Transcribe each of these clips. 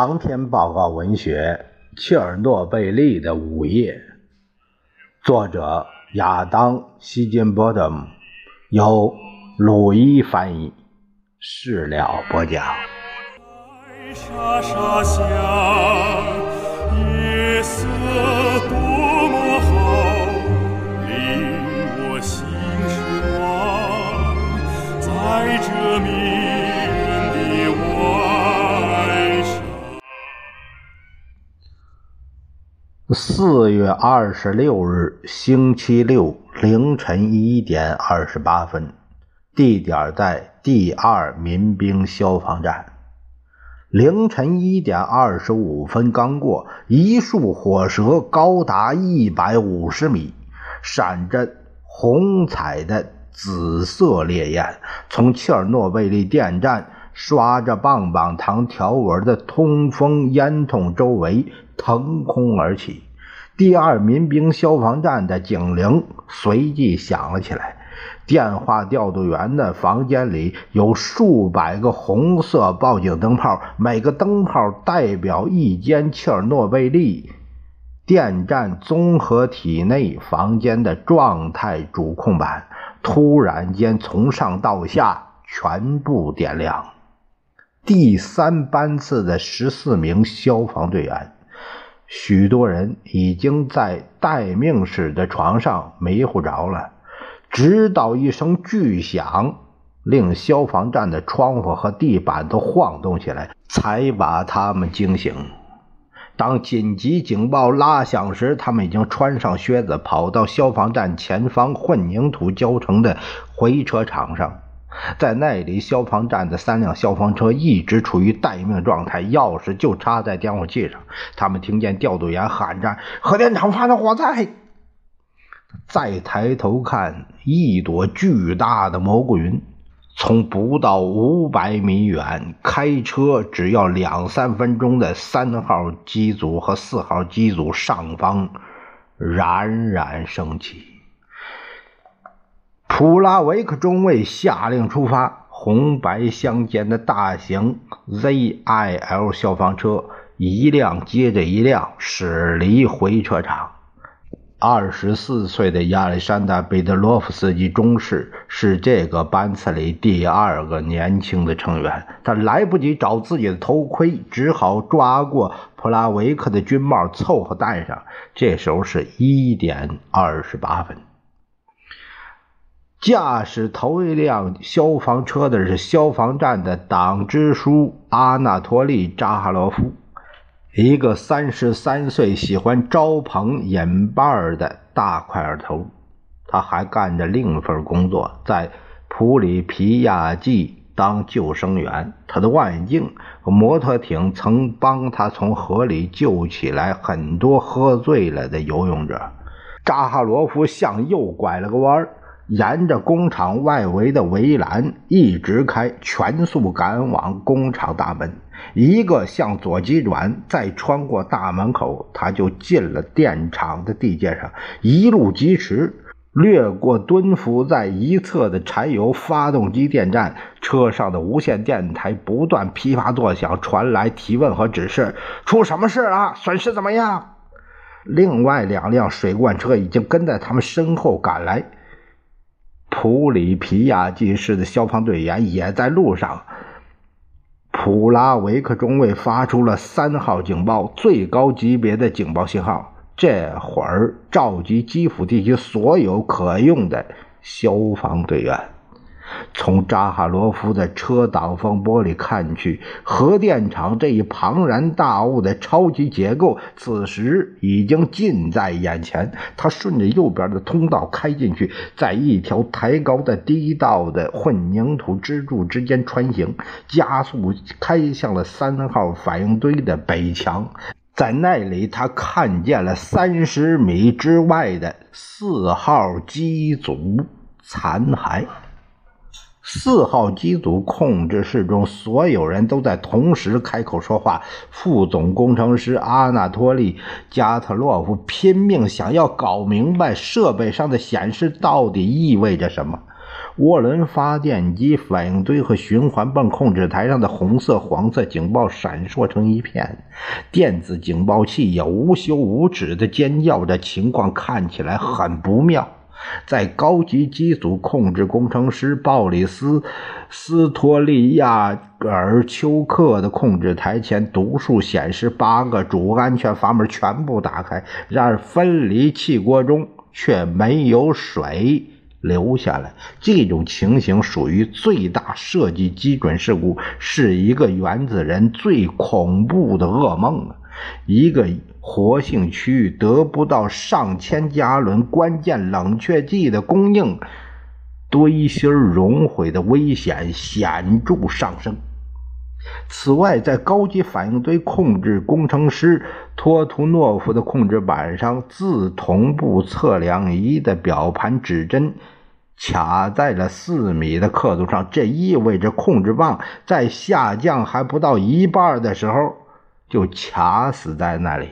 长篇报告文学《切尔诺贝利的午夜》，作者亚当·希金波特姆，由鲁伊翻译，事了播讲。四月二十六日，星期六凌晨一点二十八分，地点在第二民兵消防站。凌晨一点二十五分刚过，一束火舌高达一百五十米，闪着红彩的紫色烈焰，从切尔诺贝利电站刷着棒棒糖条纹的通风烟囱周围腾空而起。第二民兵消防站的警铃随即响了起来。电话调度员的房间里有数百个红色报警灯泡，每个灯泡代表一间切尔诺贝利电站综合体内房间的状态主控板。突然间，从上到下全部点亮。第三班次的十四名消防队员。许多人已经在待命室的床上迷糊着了，直到一声巨响，令消防站的窗户和地板都晃动起来，才把他们惊醒。当紧急警报拉响时，他们已经穿上靴子，跑到消防站前方混凝土浇成的回车场上。在那里，消防站的三辆消防车一直处于待命状态，钥匙就插在点火器上。他们听见调度员喊着：“核电厂发生火灾！”再抬头看，一朵巨大的蘑菇云从不到五百米远，开车只要两三分钟的三号机组和四号机组上方冉冉升起。普拉维克中尉下令出发，红白相间的大型 ZIL 消防车一辆接着一辆驶离回车场。二十四岁的亚历山大·彼得罗夫斯基中士是这个班次里第二个年轻的成员。他来不及找自己的头盔，只好抓过普拉维克的军帽，凑合戴上。这时候是一点二十八分。驾驶头一辆消防车的是消防站的党支书阿纳托利·扎哈罗夫，一个三十三岁、喜欢招朋引伴的大块头。他还干着另一份工作，在普里皮亚季当救生员。他的望远镜和摩托艇曾帮他从河里救起来很多喝醉了的游泳者。扎哈罗夫向右拐了个弯儿。沿着工厂外围的围栏一直开，全速赶往工厂大门。一个向左急转，再穿过大门口，他就进了电厂的地界上。一路疾驰，掠过蹲伏在一侧的柴油发动机电站，车上的无线电台不断噼啪作响，传来提问和指示：“出什么事了？损失怎么样？”另外两辆水罐车已经跟在他们身后赶来。普里皮亚季市的消防队员也在路上。普拉维克中尉发出了三号警报，最高级别的警报信号。这会儿召集基辅地区所有可用的消防队员。从扎哈罗夫的车挡风玻璃看去，核电厂这一庞然大物的超级结构此时已经近在眼前。他顺着右边的通道开进去，在一条抬高的低道的混凝土支柱之间穿行，加速开向了三号反应堆的北墙。在那里，他看见了三十米之外的四号机组残骸。四号机组控制室中，所有人都在同时开口说话。副总工程师阿纳托利·加特洛夫拼命想要搞明白设备上的显示到底意味着什么。涡轮发电机、反应堆和循环泵控制台上的红色、黄色警报闪烁成一片，电子警报器也无休无止地尖叫着，情况看起来很不妙。在高级机组控制工程师鲍里斯·斯托利亚尔丘克的控制台前，读数显示八个主安全阀门全部打开，然而分离气锅中却没有水流下来。这种情形属于最大设计基准事故，是一个原子人最恐怖的噩梦啊！一个。活性区域得不到上千加仑关键冷却剂的供应，堆芯熔毁的危险显著上升。此外，在高级反应堆控制工程师托图诺夫的控制板上，自同步测量仪的表盘指针卡在了四米的刻度上，这意味着控制棒在下降还不到一半的时候就卡死在那里。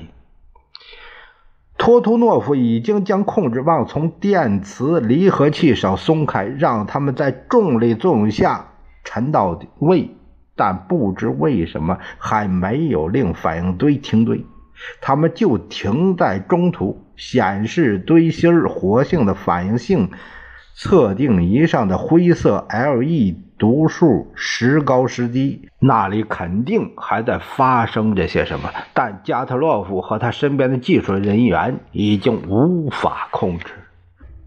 托图诺夫已经将控制棒从电磁离合器上松开，让他们在重力作用下沉到位，但不知为什么还没有令反应堆停堆，他们就停在中途。显示堆芯活性的反应性测定仪上的灰色 LED。读数时高时低，那里肯定还在发生着些什么，但加特洛夫和他身边的技术人员已经无法控制。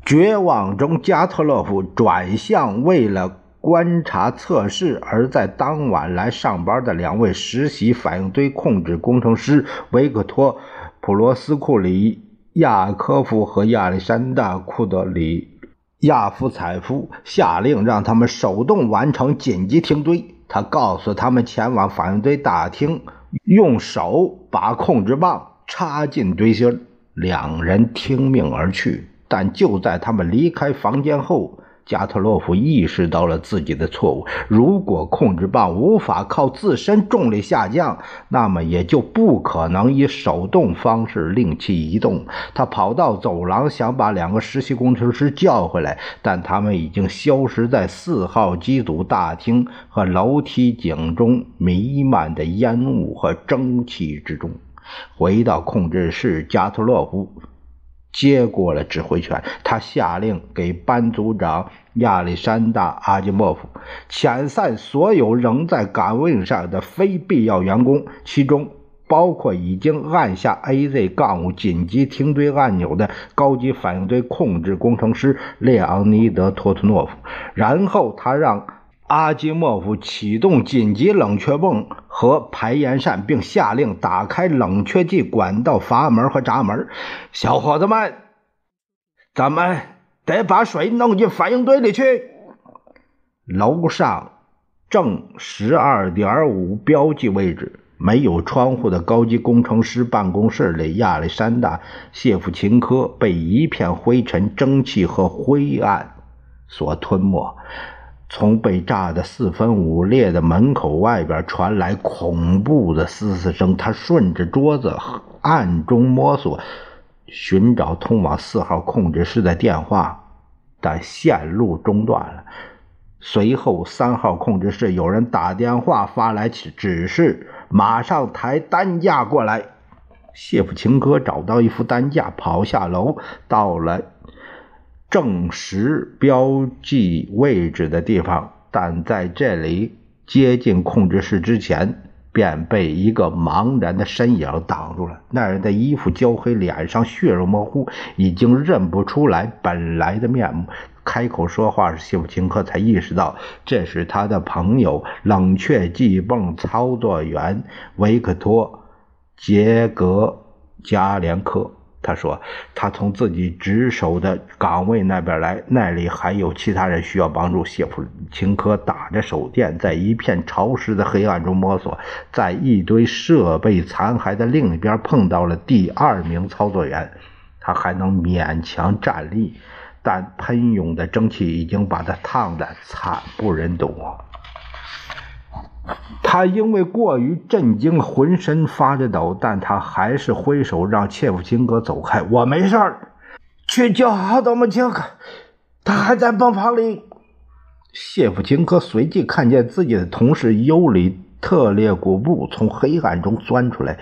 绝望中，加特洛夫转向为了观察测试而在当晚来上班的两位实习反应堆控制工程师维克托·普罗斯库里亚科夫和亚历山大·库德里。亚夫采夫下令让他们手动完成紧急停堆。他告诉他们前往反应堆大厅，用手把控制棒插进堆芯。两人听命而去。但就在他们离开房间后，加特洛夫意识到了自己的错误。如果控制棒无法靠自身重力下降，那么也就不可能以手动方式令其移动。他跑到走廊，想把两个实习工程师叫回来，但他们已经消失在四号机组大厅和楼梯井中弥漫的烟雾和蒸汽之中。回到控制室，加特洛夫。接过了指挥权，他下令给班组长亚历山大·阿基莫夫遣散所有仍在岗位上的非必要员工，其中包括已经按下 AZ- 杠五紧急停堆按钮的高级反应堆控制工程师列昂尼德·托图诺夫。然后他让。阿基莫夫启动紧急冷却泵和排烟扇，并下令打开冷却剂管道阀门和闸门。小伙子们，咱们得把水弄进反应堆里去。楼上正十二点五标记位置，没有窗户的高级工程师办公室里，亚历山大·谢夫琴科被一片灰尘、蒸汽和灰暗所吞没。从被炸得四分五裂的门口外边传来恐怖的嘶嘶声。他顺着桌子暗中摸索，寻找通往四号控制室的电话，但线路中断了。随后，三号控制室有人打电话发来指示，马上抬担架过来。谢普琴科找到一副担架，跑下楼，到了。证实标记位置的地方，但在这里接近控制室之前，便被一个茫然的身影挡住了。那人的衣服焦黑，脸上血肉模糊，已经认不出来本来的面目。开口说话时，谢普琴科才意识到，这是他的朋友——冷却剂泵操作员维克托·杰格加连科。他说：“他从自己值守的岗位那边来，那里还有其他人需要帮助。”谢普琴科打着手电，在一片潮湿的黑暗中摸索，在一堆设备残骸的另一边碰到了第二名操作员。他还能勉强站立，但喷涌的蒸汽已经把他烫得惨不忍睹。他因为过于震惊，浑身发着抖，但他还是挥手让切夫琴格走开。我没事儿，去叫奥多姆金克，他还在泵房里。谢夫琴科随即看见自己的同事尤里特列古布从黑暗中钻出来。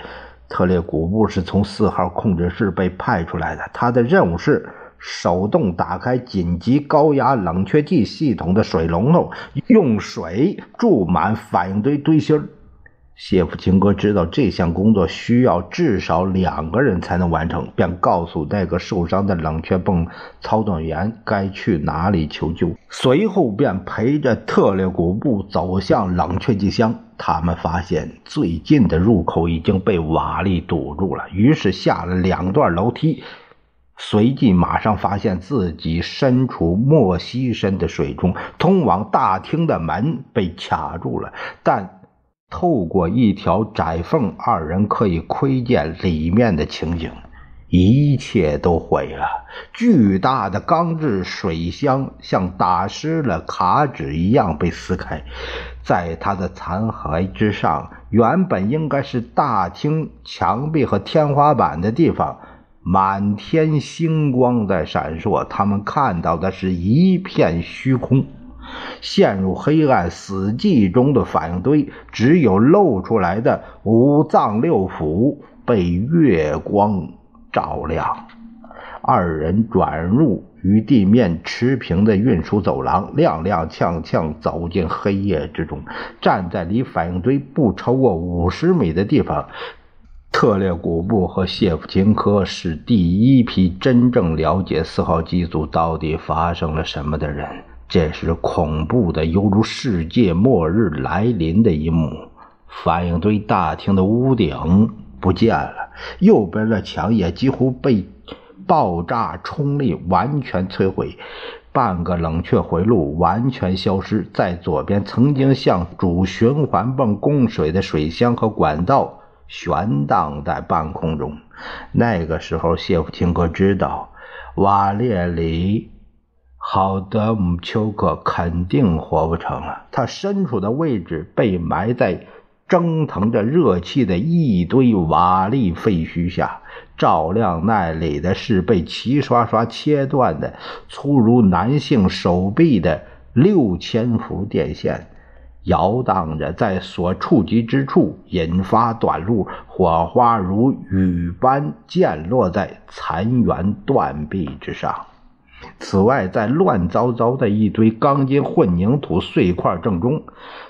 特列古布是从四号控制室被派出来的，他的任务是手动打开紧急高压冷却剂系统的水龙头，用水注满反应堆堆芯。谢夫琴科知道这项工作需要至少两个人才能完成，便告诉那个受伤的冷却泵操作员该去哪里求救。随后便陪着特列古布走向冷却剂箱。他们发现最近的入口已经被瓦砾堵住了，于是下了两段楼梯。随即马上发现自己身处莫西深的水中，通往大厅的门被卡住了，但。透过一条窄缝，二人可以窥见里面的情景。一切都毁了，巨大的钢制水箱像打湿了卡纸一样被撕开，在它的残骸之上，原本应该是大厅墙壁和天花板的地方，满天星光在闪烁。他们看到的是一片虚空。陷入黑暗死寂中的反应堆，只有露出来的五脏六腑被月光照亮。二人转入与地面持平的运输走廊，踉踉跄跄走进黑夜之中。站在离反应堆不超过五十米的地方，特列古布和谢夫琴科是第一批真正了解四号机组到底发生了什么的人。这是恐怖的，犹如世界末日来临的一幕。反应堆大厅的屋顶不见了，右边的墙也几乎被爆炸冲力完全摧毁，半个冷却回路完全消失。在左边，曾经向主循环泵供水的水箱和管道悬荡在半空中。那个时候，谢夫琴科知道瓦列里。好德姆丘克肯定活不成了。他身处的位置被埋在蒸腾着热气的一堆瓦砾废墟下，照亮那里的是被齐刷刷切断的粗如男性手臂的六千伏电线，摇荡着在所触及之处引发短路，火花如雨般溅落在残垣断壁之上。此外，在乱糟糟的一堆钢筋混凝土碎块正中，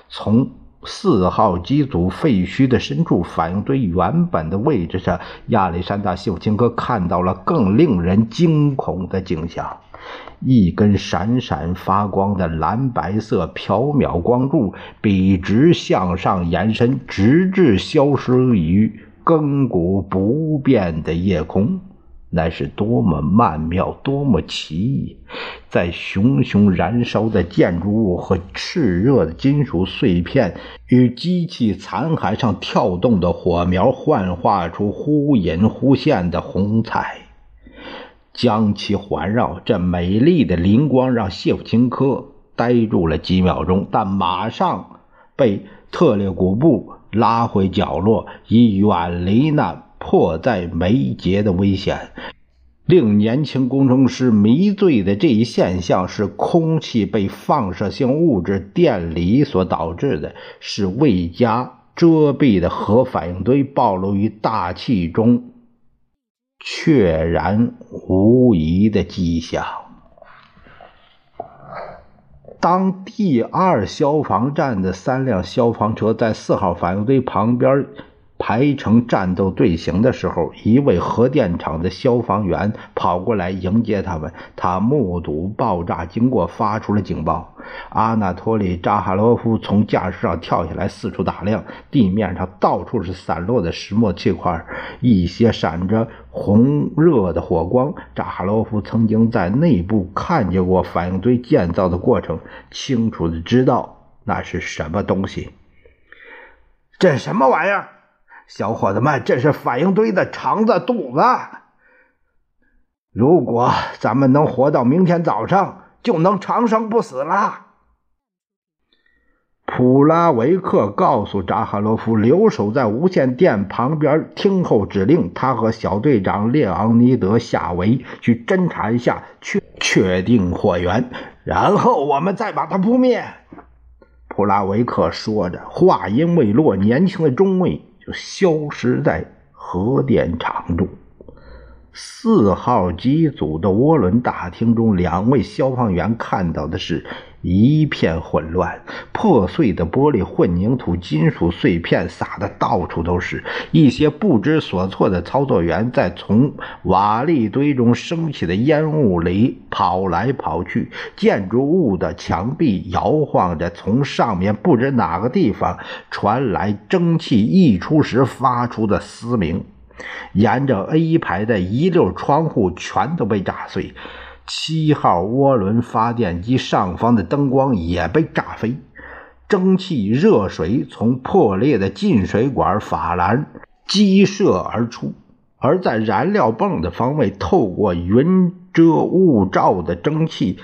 从四号机组废墟的深处，反应堆原本的位置上，亚历山大·秀琴科看到了更令人惊恐的景象：一根闪闪发光的蓝白色缥缈光柱笔直向上延伸，直至消失于亘古不变的夜空。那是多么曼妙，多么奇异！在熊熊燃烧的建筑物和炽热的金属碎片与机器残骸上跳动的火苗幻化出忽隐忽现的红彩，将其环绕。这美丽的灵光让谢夫琴科呆住了几秒钟，但马上被特列古布拉回角落，以远离那。迫在眉睫的危险，令年轻工程师迷醉的这一现象是空气被放射性物质电离所导致的，是未加遮蔽的核反应堆暴露于大气中确然无疑的迹象。当第二消防站的三辆消防车在四号反应堆旁边。排成战斗队形的时候，一位核电厂的消防员跑过来迎接他们。他目睹爆炸经过，发出了警报。阿纳托利·扎哈罗夫从驾驶上跳下来，四处打量。地面上到处是散落的石墨气块，一些闪着红热的火光。扎哈罗夫曾经在内部看见过反应堆建造的过程，清楚的知道那是什么东西。这什么玩意儿？小伙子们，这是反应堆的肠子、肚子。如果咱们能活到明天早上，就能长生不死了。普拉维克告诉扎哈罗夫，留守在无线电旁边听候指令。他和小队长列昂尼德·夏维去侦查一下，确确定火源，然后我们再把它扑灭。普拉维克说着，话音未落，年轻的中尉消失在核电厂中。四号机组的涡轮大厅中，两位消防员看到的是一片混乱，破碎的玻璃、混凝土、金属碎片撒的到处都是。一些不知所措的操作员在从瓦砾堆中升起的烟雾里跑来跑去，建筑物的墙壁摇晃着，从上面不知哪个地方传来蒸汽溢出时发出的嘶鸣。沿着 A 排的一溜窗户全都被炸碎，七号涡轮发电机上方的灯光也被炸飞，蒸汽热水从破裂的进水管法兰激射而出，而在燃料泵的方位，透过云遮雾罩的蒸汽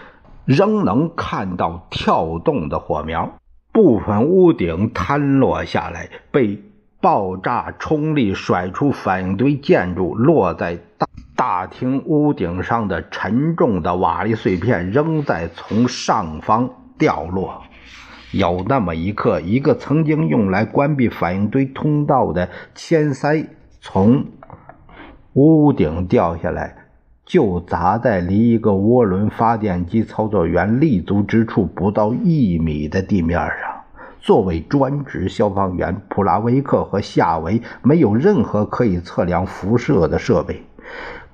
仍能看到跳动的火苗，部分屋顶坍落下来，被。爆炸冲力甩出反应堆建筑，落在大厅屋顶上的沉重的瓦砾碎片仍在从上方掉落。有那么一刻，一个曾经用来关闭反应堆通道的铅塞从屋顶掉下来，就砸在离一个涡轮发电机操作员立足之处不到一米的地面上。作为专职消防员，普拉维克和夏维没有任何可以测量辐射的设备。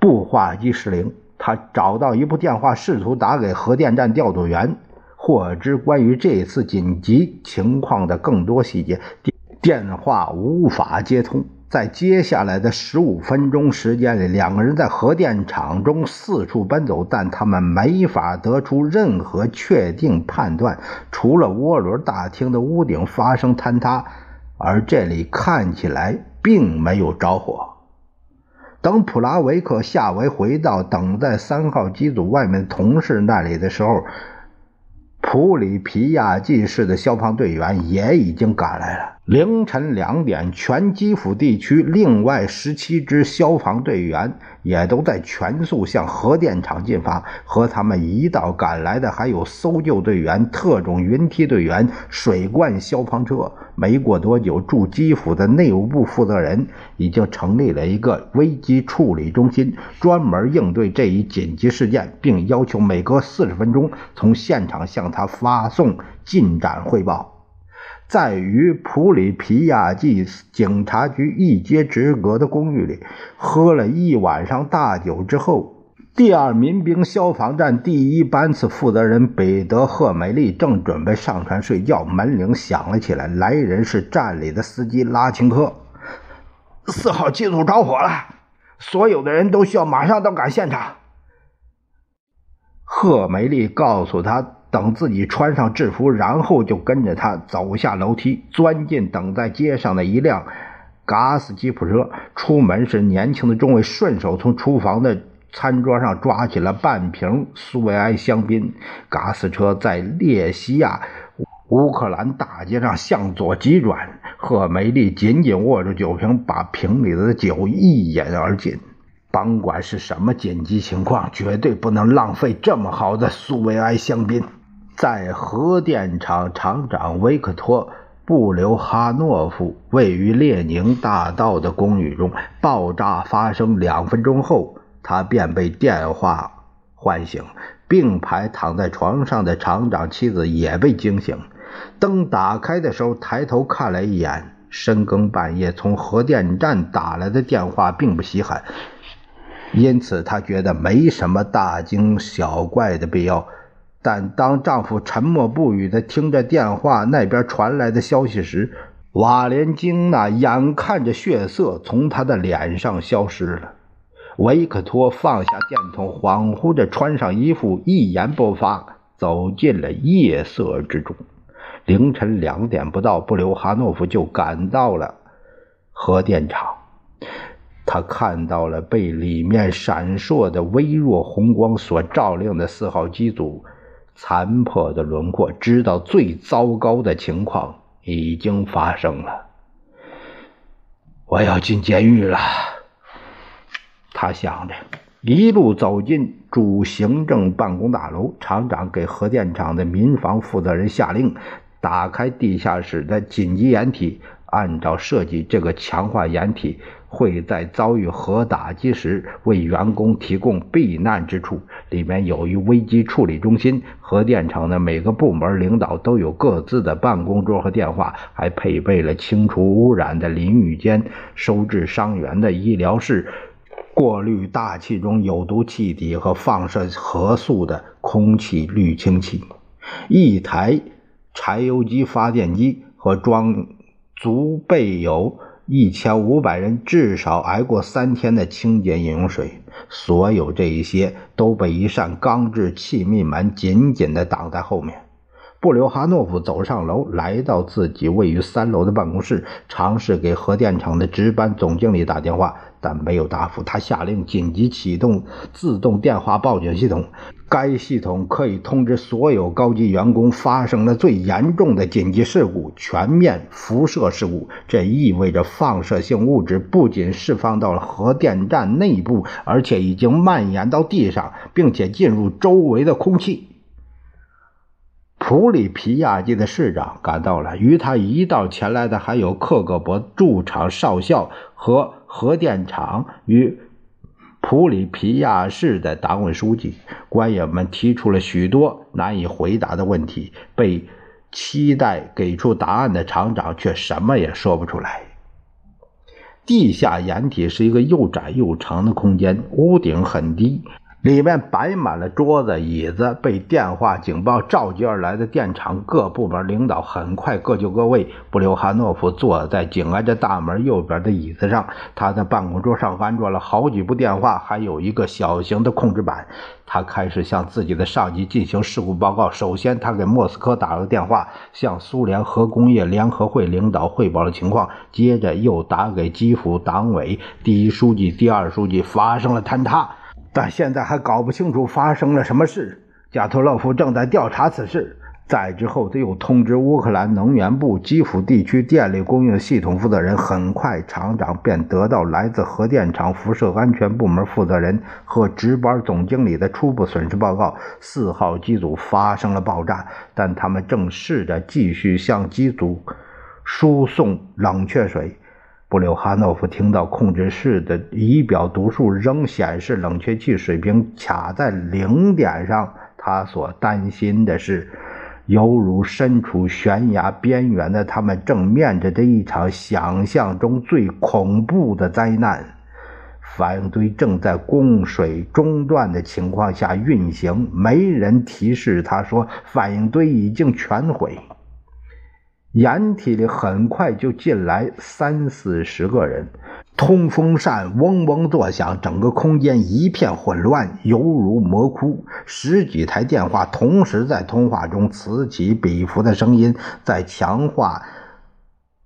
步话机失灵，他找到一部电话，试图打给核电站调度员，获知关于这次紧急情况的更多细节。电电话无法接通。在接下来的十五分钟时间里，两个人在核电厂中四处奔走，但他们没法得出任何确定判断，除了涡轮大厅的屋顶发生坍塌，而这里看起来并没有着火。等普拉维克下围回到等在三号机组外面同事那里的时候，普里皮亚季市的消防队员也已经赶来了。凌晨两点，全基辅地区另外十七支消防队员也都在全速向核电厂进发。和他们一道赶来的还有搜救队员、特种云梯队员、水罐消防车。没过多久，驻基辅的内务部负责人已经成立了一个危机处理中心，专门应对这一紧急事件，并要求每隔四十分钟从现场向他发送进展汇报。在与普里皮亚季警察局一街之隔的公寓里，喝了一晚上大酒之后，第二民兵消防站第一班次负责人彼得·赫梅利正准备上船睡觉，门铃响了起来。来人是站里的司机拉琴科。四号机组着火了，所有的人都需要马上到赶现场。赫梅利告诉他。等自己穿上制服，然后就跟着他走下楼梯，钻进等在街上的一辆嘎斯吉普车。出门时，年轻的中尉顺手从厨房的餐桌上抓起了半瓶苏维埃香槟。嘎斯车在列西亚乌克兰大街上向左急转，赫梅利紧紧握住酒瓶，把瓶里的酒一饮而尽。甭管是什么紧急情况，绝对不能浪费这么好的苏维埃香槟。在核电厂厂长维克托·布留哈诺夫位于列宁大道的公寓中，爆炸发生两分钟后，他便被电话唤醒。并排躺在床上的厂长妻子也被惊醒。灯打开的时候，抬头看了一眼。深更半夜从核电站打来的电话并不稀罕，因此他觉得没什么大惊小怪的必要。但当丈夫沉默不语地听着电话那边传来的消息时，瓦莲金娜眼看着血色从他的脸上消失了。维克托放下电筒，恍惚着穿上衣服，一言不发走进了夜色之中。凌晨两点不到，布留哈诺夫就赶到了核电厂。他看到了被里面闪烁的微弱红光所照亮的四号机组。残破的轮廓，知道最糟糕的情况已经发生了。我要进监狱了，他想着，一路走进主行政办公大楼。厂长给核电厂的民房负责人下令，打开地下室的紧急掩体。按照设计，这个强化掩体会在遭遇核打击时为员工提供避难之处。里面有一危机处理中心，核电厂的每个部门领导都有各自的办公桌和电话，还配备了清除污染的淋浴间、收治伤员的医疗室、过滤大气中有毒气体和放射核素的空气滤清器，一台柴油机发电机和装。足备有一千五百人至少挨过三天的清洁饮用水，所有这一些都被一扇钢制气密门紧紧地挡在后面。布留哈诺夫走上楼，来到自己位于三楼的办公室，尝试给核电厂的值班总经理打电话。但没有答复。他下令紧急启动自动电话报警系统，该系统可以通知所有高级员工发生了最严重的紧急事故——全面辐射事故。这意味着放射性物质不仅释放到了核电站内部，而且已经蔓延到地上，并且进入周围的空气。普里皮亚季的市长赶到了，与他一道前来的还有克格勃驻场少校和。核电厂与普里皮亚市的党委书记官员们提出了许多难以回答的问题，被期待给出答案的厂长却什么也说不出来。地下掩体是一个又窄又长的空间，屋顶很低。里面摆满了桌子、椅子，被电话警报召集而来的电厂各部门领导很快各就各位。布留哈诺夫坐在紧挨着大门右边的椅子上，他的办公桌上安装了好几部电话，还有一个小型的控制板。他开始向自己的上级进行事故报告。首先，他给莫斯科打了电话，向苏联核工业联合会领导汇报了情况。接着又打给基辅党委第一书记、第二书记，发生了坍塌。但现在还搞不清楚发生了什么事。加托洛夫正在调查此事。再之后，他又通知乌克兰能源部基辅地区电力供应系统负责人。很快，厂长便得到来自核电厂辐射安全部门负责人和值班总经理的初步损失报告：四号机组发生了爆炸，但他们正试着继续向机组输送冷却水。布留哈诺夫听到控制室的仪表读数仍显示冷却器水平卡在零点上。他所担心的是，犹如身处悬崖边缘的他们正面着这一场想象中最恐怖的灾难。反应堆正在供水中断的情况下运行，没人提示他说反应堆已经全毁。掩体里很快就进来三四十个人，通风扇嗡嗡作响，整个空间一片混乱，犹如魔窟。十几台电话同时在通话中此起彼伏的声音，在强化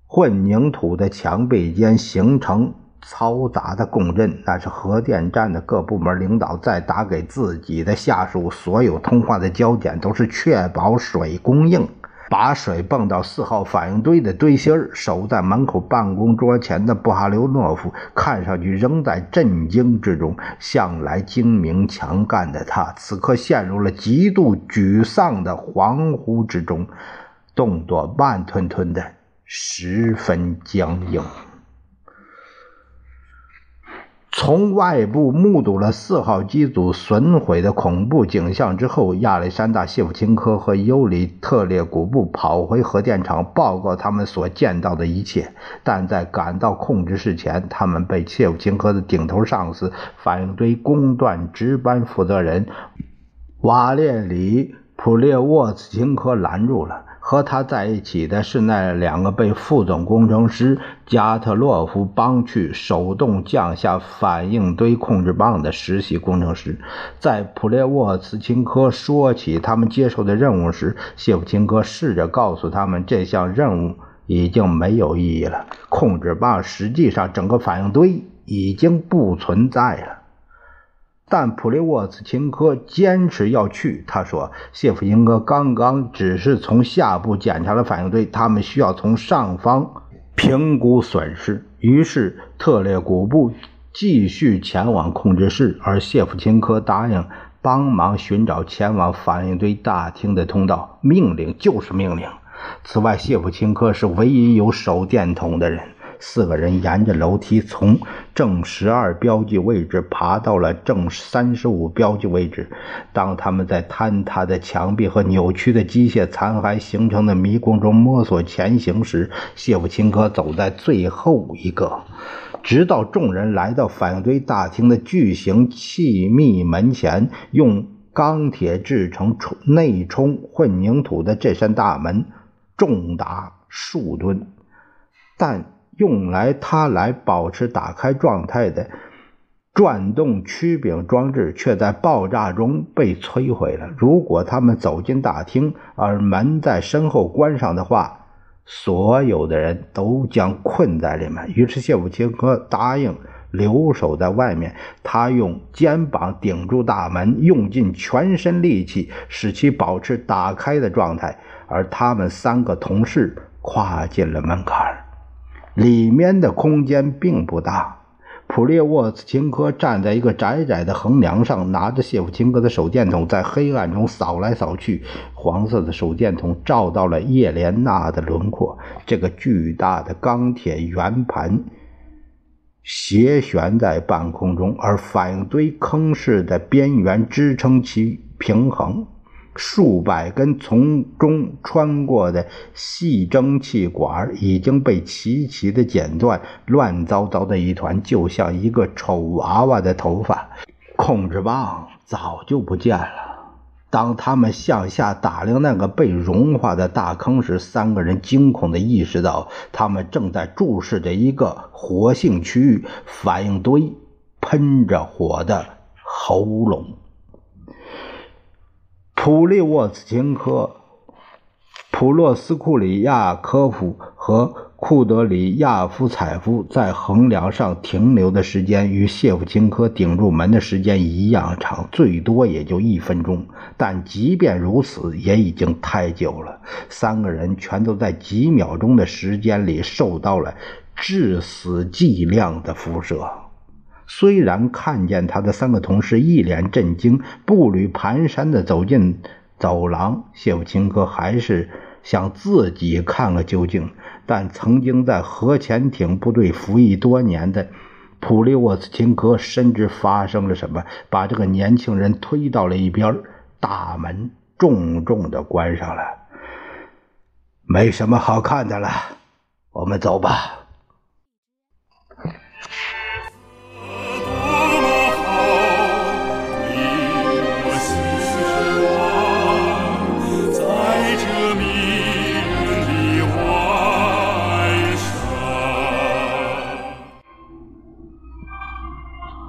混凝土的墙壁间形成嘈杂的共振。那是核电站的各部门领导在打给自己的下属，所有通话的焦点都是确保水供应。把水泵到四号反应堆的堆芯儿。守在门口办公桌前的布哈留诺夫看上去仍在震惊之中。向来精明强干的他，此刻陷入了极度沮丧的恍惚之中，动作慢吞吞的，十分僵硬。从外部目睹了四号机组损毁的恐怖景象之后，亚历山大·谢夫钦科和尤里特列古布跑回核电厂报告他们所见到的一切。但在赶到控制室前，他们被谢夫钦科的顶头上司、反应堆工段值班负责人瓦列里·普列沃茨钦科拦住了。和他在一起的是那两个被副总工程师加特洛夫帮去手动降下反应堆控制棒的实习工程师。在普列沃茨钦科说起他们接受的任务时，谢夫钦科试着告诉他们，这项任务已经没有意义了。控制棒实际上整个反应堆已经不存在了。但普列沃茨钦科坚持要去。他说：“谢夫钦科刚刚只是从下部检查了反应堆，他们需要从上方评估损失。”于是特列古部继续前往控制室，而谢夫钦科答应帮忙寻找前往反应堆大厅的通道。命令就是命令。此外，谢夫钦科是唯一有手电筒的人。四个人沿着楼梯从正十二标记位置爬到了正三十五标记位置。当他们在坍塌的墙壁和扭曲的机械残骸形成的迷宫中摸索前行时，谢夫钦科走在最后一个，直到众人来到反应堆大厅的巨型气密门前。用钢铁制成内充混凝土的这扇大门重达数吨，但。用来它来保持打开状态的转动曲柄装置，却在爆炸中被摧毁了。如果他们走进大厅，而门在身后关上的话，所有的人都将困在里面。于是谢普钦科答应留守在外面。他用肩膀顶住大门，用尽全身力气使其保持打开的状态。而他们三个同事跨进了门槛。里面的空间并不大。普列沃茨钦科站在一个窄窄的横梁上，拿着谢夫钦科的手电筒在黑暗中扫来扫去。黄色的手电筒照到了叶莲娜的轮廓。这个巨大的钢铁圆盘斜悬在半空中，而反应堆坑式的边缘支撑其平衡。数百根从中穿过的细蒸气管已经被齐齐的剪断，乱糟糟的一团，就像一个丑娃娃的头发。控制棒早就不见了。当他们向下打量那个被融化的大坑时，三个人惊恐地意识到，他们正在注视着一个活性区域——反应堆喷着火的喉咙。普利沃茨钦科、普洛斯库里亚科夫和库德里亚夫采夫在横梁上停留的时间与谢夫琴科顶住门的时间一样长，最多也就一分钟。但即便如此，也已经太久了。三个人全都在几秒钟的时间里受到了致死剂量的辐射。虽然看见他的三个同事一脸震惊，步履蹒跚地走进走廊，谢夫钦科还是想自己看个究竟。但曾经在核潜艇部队服役多年的普利沃茨钦科深知发生了什么，把这个年轻人推到了一边，大门重重地关上了。没什么好看的了，我们走吧。